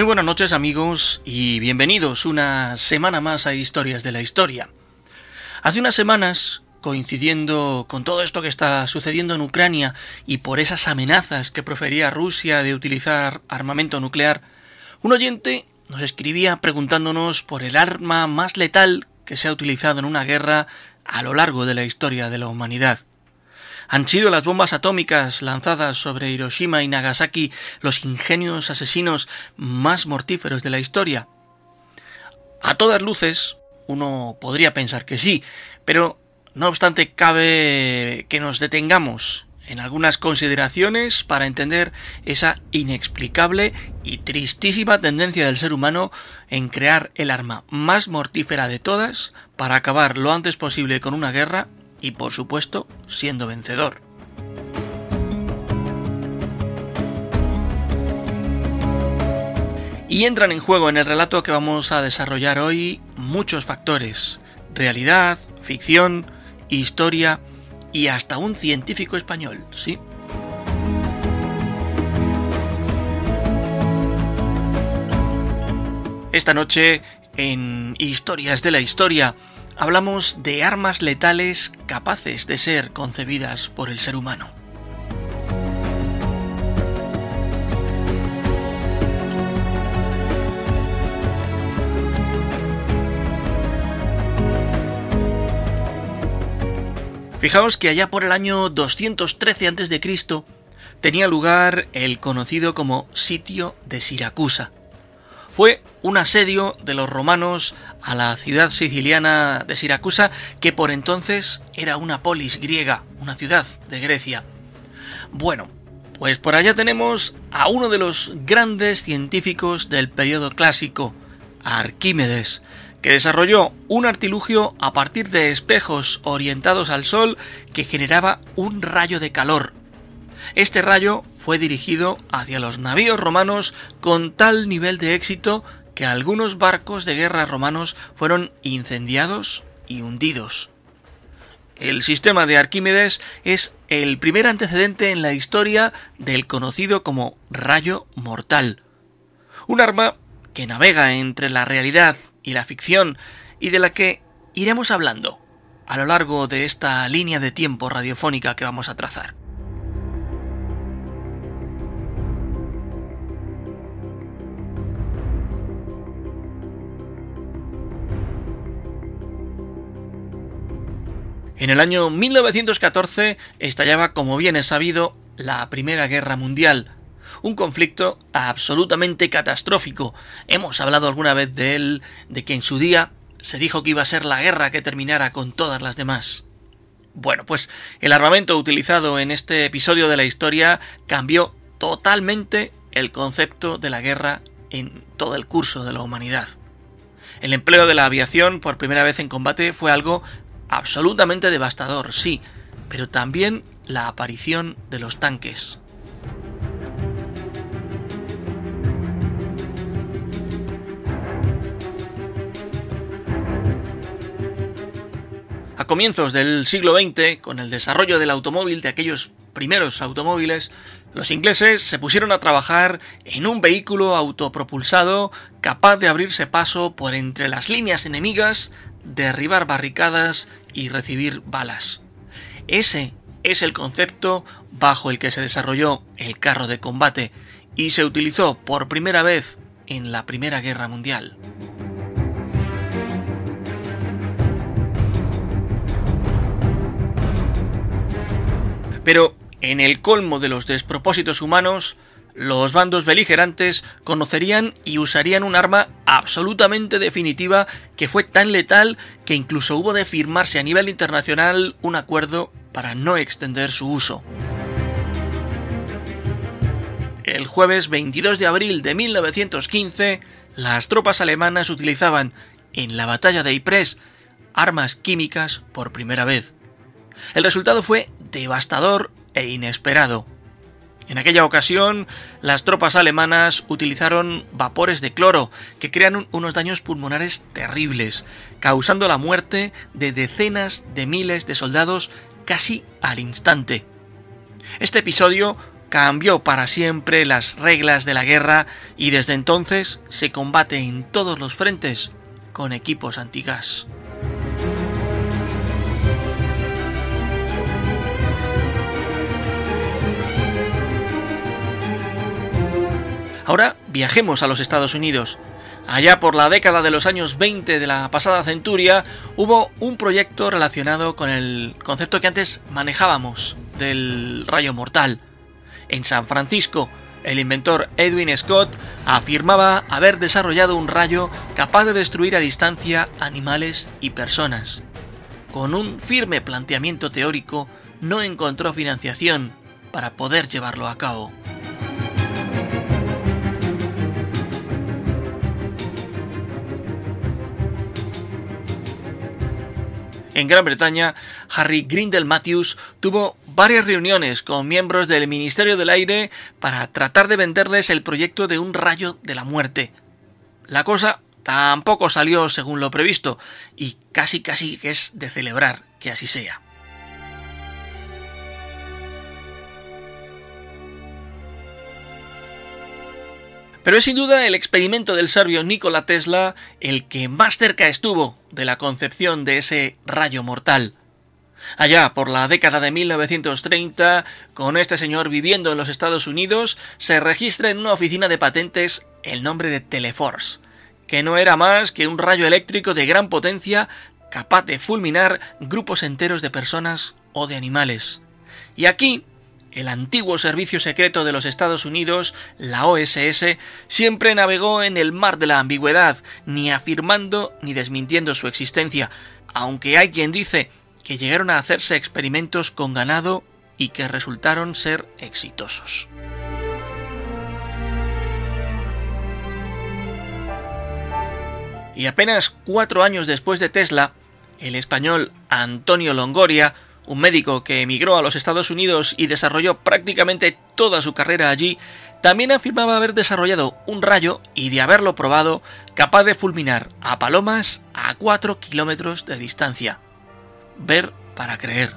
Muy buenas noches amigos y bienvenidos una semana más a Historias de la Historia. Hace unas semanas, coincidiendo con todo esto que está sucediendo en Ucrania y por esas amenazas que profería Rusia de utilizar armamento nuclear, un oyente nos escribía preguntándonos por el arma más letal que se ha utilizado en una guerra a lo largo de la historia de la humanidad. ¿Han sido las bombas atómicas lanzadas sobre Hiroshima y Nagasaki los ingenios asesinos más mortíferos de la historia? A todas luces, uno podría pensar que sí, pero no obstante cabe que nos detengamos en algunas consideraciones para entender esa inexplicable y tristísima tendencia del ser humano en crear el arma más mortífera de todas para acabar lo antes posible con una guerra y por supuesto siendo vencedor. Y entran en juego en el relato que vamos a desarrollar hoy muchos factores, realidad, ficción, historia y hasta un científico español, ¿sí? Esta noche, en Historias de la Historia, hablamos de armas letales capaces de ser concebidas por el ser humano. Fijaos que allá por el año 213 a.C. tenía lugar el conocido como sitio de Siracusa. Fue un asedio de los romanos a la ciudad siciliana de Siracusa, que por entonces era una polis griega, una ciudad de Grecia. Bueno, pues por allá tenemos a uno de los grandes científicos del periodo clásico, Arquímedes, que desarrolló un artilugio a partir de espejos orientados al sol que generaba un rayo de calor. Este rayo fue dirigido hacia los navíos romanos con tal nivel de éxito que algunos barcos de guerra romanos fueron incendiados y hundidos. El sistema de Arquímedes es el primer antecedente en la historia del conocido como rayo mortal, un arma que navega entre la realidad y la ficción y de la que iremos hablando a lo largo de esta línea de tiempo radiofónica que vamos a trazar. En el año 1914 estallaba, como bien es sabido, la Primera Guerra Mundial, un conflicto absolutamente catastrófico. Hemos hablado alguna vez de él, de que en su día se dijo que iba a ser la guerra que terminara con todas las demás. Bueno, pues el armamento utilizado en este episodio de la historia cambió totalmente el concepto de la guerra en todo el curso de la humanidad. El empleo de la aviación por primera vez en combate fue algo absolutamente devastador, sí, pero también la aparición de los tanques. A comienzos del siglo XX, con el desarrollo del automóvil, de aquellos primeros automóviles, los ingleses se pusieron a trabajar en un vehículo autopropulsado capaz de abrirse paso por entre las líneas enemigas, derribar barricadas y recibir balas. Ese es el concepto bajo el que se desarrolló el carro de combate y se utilizó por primera vez en la Primera Guerra Mundial. Pero en el colmo de los despropósitos humanos, los bandos beligerantes conocerían y usarían un arma absolutamente definitiva que fue tan letal que incluso hubo de firmarse a nivel internacional un acuerdo para no extender su uso. El jueves 22 de abril de 1915, las tropas alemanas utilizaban en la batalla de Ypres armas químicas por primera vez. El resultado fue devastador e inesperado. En aquella ocasión, las tropas alemanas utilizaron vapores de cloro que crean unos daños pulmonares terribles, causando la muerte de decenas de miles de soldados casi al instante. Este episodio cambió para siempre las reglas de la guerra y desde entonces se combate en todos los frentes con equipos antigas. Ahora viajemos a los Estados Unidos. Allá por la década de los años 20 de la pasada centuria hubo un proyecto relacionado con el concepto que antes manejábamos del rayo mortal. En San Francisco, el inventor Edwin Scott afirmaba haber desarrollado un rayo capaz de destruir a distancia animales y personas. Con un firme planteamiento teórico, no encontró financiación para poder llevarlo a cabo. En Gran Bretaña, Harry Grindel Matthews tuvo varias reuniones con miembros del Ministerio del Aire para tratar de venderles el proyecto de un rayo de la muerte. La cosa tampoco salió según lo previsto y casi casi que es de celebrar que así sea. Pero es sin duda el experimento del serbio Nikola Tesla el que más cerca estuvo de la concepción de ese rayo mortal. Allá por la década de 1930, con este señor viviendo en los Estados Unidos, se registra en una oficina de patentes el nombre de Teleforce, que no era más que un rayo eléctrico de gran potencia capaz de fulminar grupos enteros de personas o de animales. Y aquí el antiguo servicio secreto de los Estados Unidos, la OSS, siempre navegó en el mar de la ambigüedad, ni afirmando ni desmintiendo su existencia, aunque hay quien dice que llegaron a hacerse experimentos con ganado y que resultaron ser exitosos. Y apenas cuatro años después de Tesla, el español Antonio Longoria un médico que emigró a los Estados Unidos y desarrolló prácticamente toda su carrera allí, también afirmaba haber desarrollado un rayo y de haberlo probado capaz de fulminar a palomas a 4 kilómetros de distancia. Ver para creer.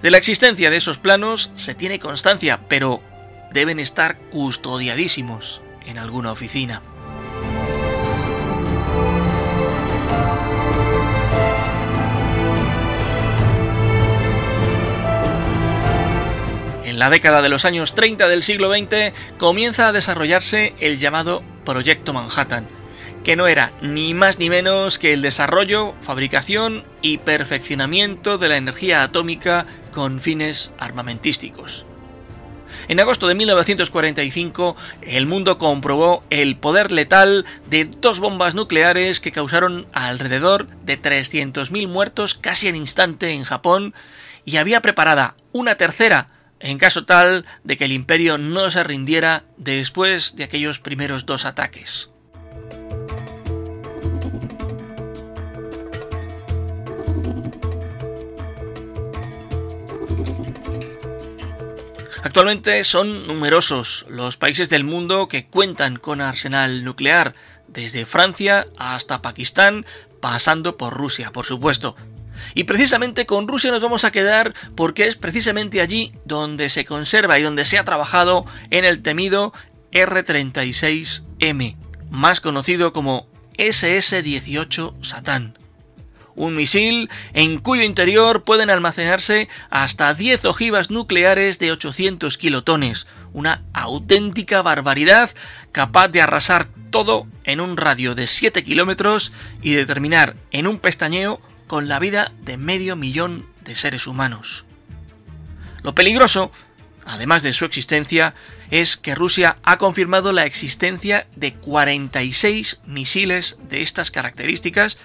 De la existencia de esos planos se tiene constancia, pero deben estar custodiadísimos en alguna oficina. En la década de los años 30 del siglo XX comienza a desarrollarse el llamado Proyecto Manhattan, que no era ni más ni menos que el desarrollo, fabricación y perfeccionamiento de la energía atómica con fines armamentísticos. En agosto de 1945, el mundo comprobó el poder letal de dos bombas nucleares que causaron alrededor de 300.000 muertos casi en instante en Japón y había preparada una tercera en caso tal de que el imperio no se rindiera después de aquellos primeros dos ataques. Actualmente son numerosos los países del mundo que cuentan con arsenal nuclear, desde Francia hasta Pakistán, pasando por Rusia, por supuesto. Y precisamente con Rusia nos vamos a quedar porque es precisamente allí donde se conserva y donde se ha trabajado en el temido R-36M, más conocido como SS-18 Satán. Un misil en cuyo interior pueden almacenarse hasta 10 ojivas nucleares de 800 kilotones, una auténtica barbaridad capaz de arrasar todo en un radio de 7 kilómetros y de terminar en un pestañeo con la vida de medio millón de seres humanos. Lo peligroso, además de su existencia, es que Rusia ha confirmado la existencia de 46 misiles de estas características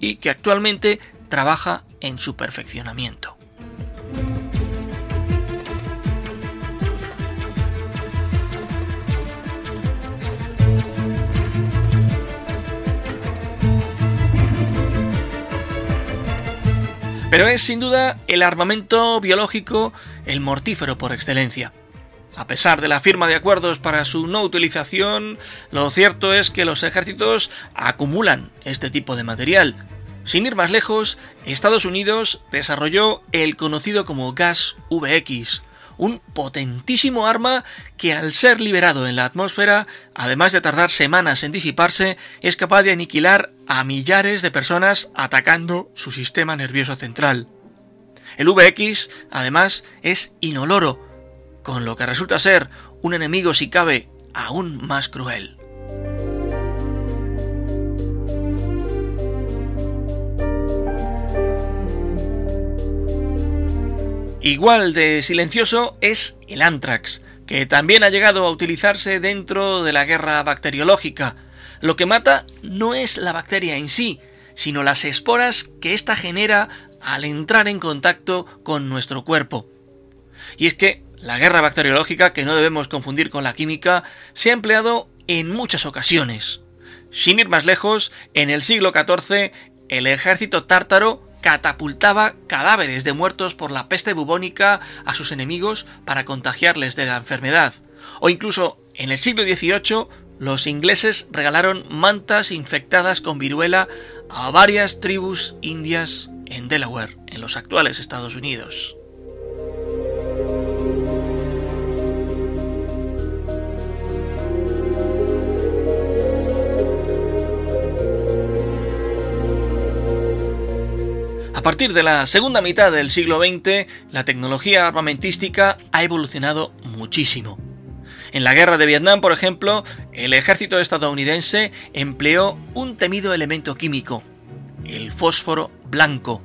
y que actualmente trabaja en su perfeccionamiento. Pero es sin duda el armamento biológico el mortífero por excelencia. A pesar de la firma de acuerdos para su no utilización, lo cierto es que los ejércitos acumulan este tipo de material. Sin ir más lejos, Estados Unidos desarrolló el conocido como gas VX, un potentísimo arma que al ser liberado en la atmósfera, además de tardar semanas en disiparse, es capaz de aniquilar a millares de personas atacando su sistema nervioso central. El VX, además, es inoloro, con lo que resulta ser un enemigo si cabe aún más cruel. Igual de silencioso es el anthrax, que también ha llegado a utilizarse dentro de la guerra bacteriológica. Lo que mata no es la bacteria en sí, sino las esporas que ésta genera al entrar en contacto con nuestro cuerpo. Y es que la guerra bacteriológica, que no debemos confundir con la química, se ha empleado en muchas ocasiones. Sin ir más lejos, en el siglo XIV, el ejército tártaro catapultaba cadáveres de muertos por la peste bubónica a sus enemigos para contagiarles de la enfermedad. O incluso en el siglo XVIII los ingleses regalaron mantas infectadas con viruela a varias tribus indias en Delaware, en los actuales Estados Unidos. Partir de la segunda mitad del siglo XX, la tecnología armamentística ha evolucionado muchísimo. En la guerra de Vietnam, por ejemplo, el ejército estadounidense empleó un temido elemento químico, el fósforo blanco.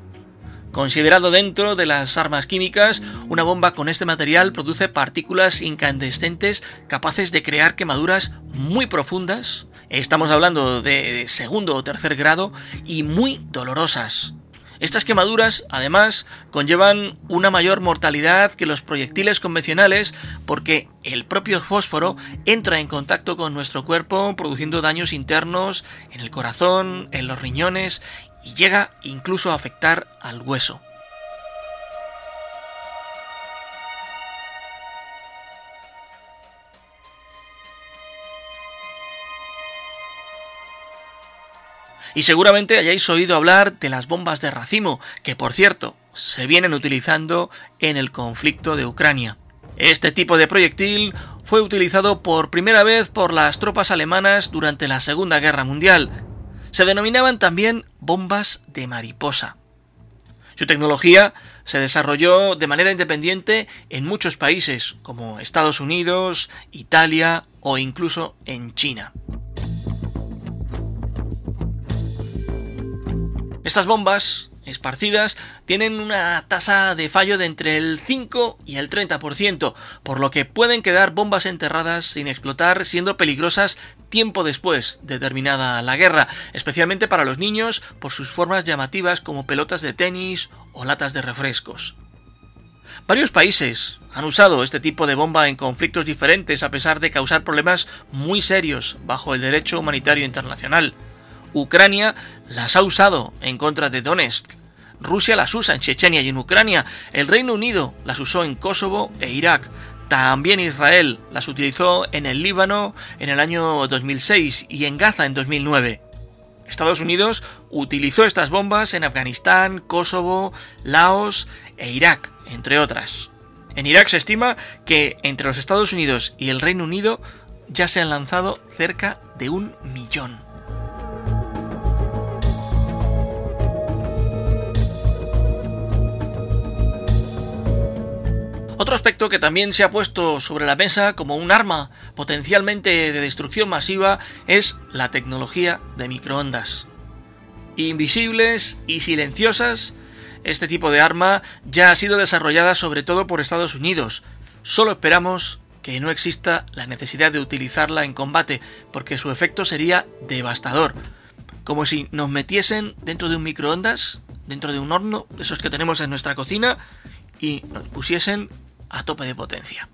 Considerado dentro de las armas químicas, una bomba con este material produce partículas incandescentes capaces de crear quemaduras muy profundas, estamos hablando de segundo o tercer grado, y muy dolorosas. Estas quemaduras, además, conllevan una mayor mortalidad que los proyectiles convencionales porque el propio fósforo entra en contacto con nuestro cuerpo produciendo daños internos en el corazón, en los riñones y llega incluso a afectar al hueso. Y seguramente hayáis oído hablar de las bombas de racimo, que por cierto se vienen utilizando en el conflicto de Ucrania. Este tipo de proyectil fue utilizado por primera vez por las tropas alemanas durante la Segunda Guerra Mundial. Se denominaban también bombas de mariposa. Su tecnología se desarrolló de manera independiente en muchos países, como Estados Unidos, Italia o incluso en China. Estas bombas esparcidas tienen una tasa de fallo de entre el 5 y el 30%, por lo que pueden quedar bombas enterradas sin explotar, siendo peligrosas tiempo después de terminada la guerra, especialmente para los niños por sus formas llamativas como pelotas de tenis o latas de refrescos. Varios países han usado este tipo de bomba en conflictos diferentes a pesar de causar problemas muy serios bajo el derecho humanitario internacional. Ucrania las ha usado en contra de Donetsk. Rusia las usa en Chechenia y en Ucrania. El Reino Unido las usó en Kosovo e Irak. También Israel las utilizó en el Líbano en el año 2006 y en Gaza en 2009. Estados Unidos utilizó estas bombas en Afganistán, Kosovo, Laos e Irak, entre otras. En Irak se estima que entre los Estados Unidos y el Reino Unido ya se han lanzado cerca de un millón. Otro aspecto que también se ha puesto sobre la mesa como un arma potencialmente de destrucción masiva es la tecnología de microondas. Invisibles y silenciosas, este tipo de arma ya ha sido desarrollada sobre todo por Estados Unidos. Solo esperamos que no exista la necesidad de utilizarla en combate, porque su efecto sería devastador. Como si nos metiesen dentro de un microondas, dentro de un horno, esos que tenemos en nuestra cocina, y nos pusiesen a tope de potencia.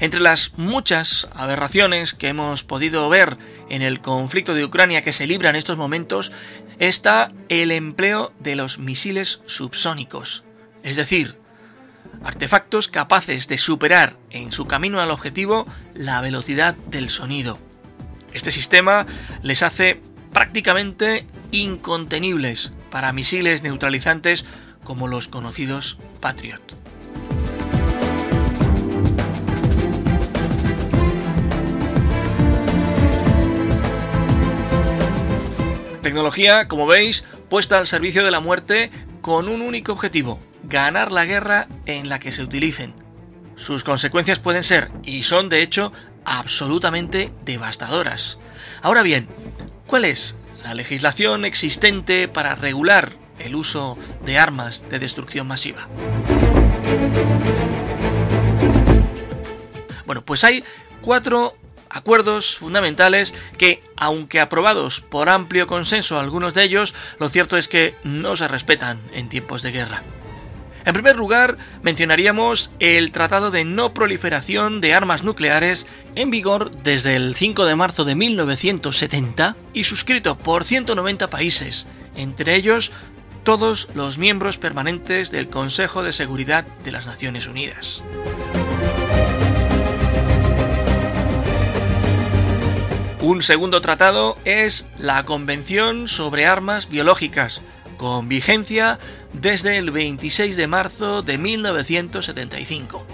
Entre las muchas aberraciones que hemos podido ver en el conflicto de Ucrania que se libra en estos momentos está el empleo de los misiles subsónicos, es decir, artefactos capaces de superar en su camino al objetivo la velocidad del sonido. Este sistema les hace prácticamente incontenibles para misiles neutralizantes como los conocidos Patriot. Tecnología, como veis, puesta al servicio de la muerte con un único objetivo, ganar la guerra en la que se utilicen. Sus consecuencias pueden ser, y son de hecho, absolutamente devastadoras. Ahora bien, ¿cuál es la legislación existente para regular el uso de armas de destrucción masiva? Bueno, pues hay cuatro acuerdos fundamentales que, aunque aprobados por amplio consenso algunos de ellos, lo cierto es que no se respetan en tiempos de guerra. En primer lugar, mencionaríamos el Tratado de No Proliferación de Armas Nucleares en vigor desde el 5 de marzo de 1970 y suscrito por 190 países, entre ellos todos los miembros permanentes del Consejo de Seguridad de las Naciones Unidas. Un segundo tratado es la Convención sobre Armas Biológicas, con vigencia desde el 26 de marzo de 1975.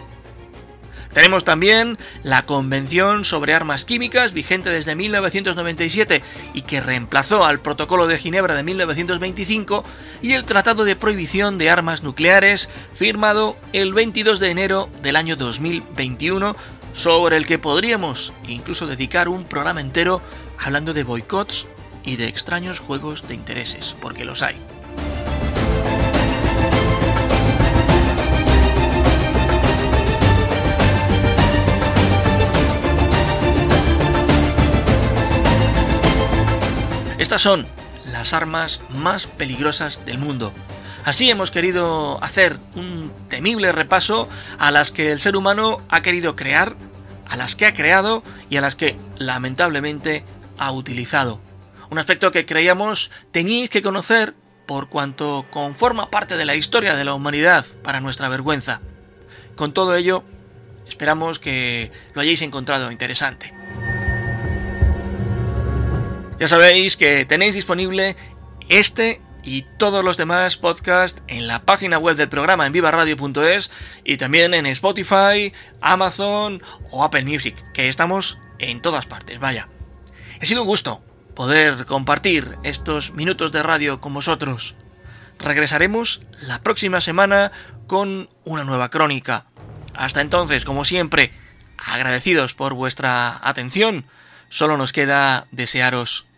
Tenemos también la Convención sobre Armas Químicas, vigente desde 1997 y que reemplazó al Protocolo de Ginebra de 1925, y el Tratado de Prohibición de Armas Nucleares, firmado el 22 de enero del año 2021 sobre el que podríamos incluso dedicar un programa entero hablando de boicots y de extraños juegos de intereses, porque los hay. Estas son las armas más peligrosas del mundo. Así hemos querido hacer un temible repaso a las que el ser humano ha querido crear a las que ha creado y a las que lamentablemente ha utilizado. Un aspecto que creíamos teníais que conocer por cuanto conforma parte de la historia de la humanidad para nuestra vergüenza. Con todo ello, esperamos que lo hayáis encontrado interesante. Ya sabéis que tenéis disponible este y todos los demás podcasts en la página web del programa en vivaradio.es y también en Spotify, Amazon o Apple Music, que estamos en todas partes, vaya. Ha sido un gusto poder compartir estos minutos de radio con vosotros. Regresaremos la próxima semana con una nueva crónica. Hasta entonces, como siempre, agradecidos por vuestra atención, solo nos queda desearos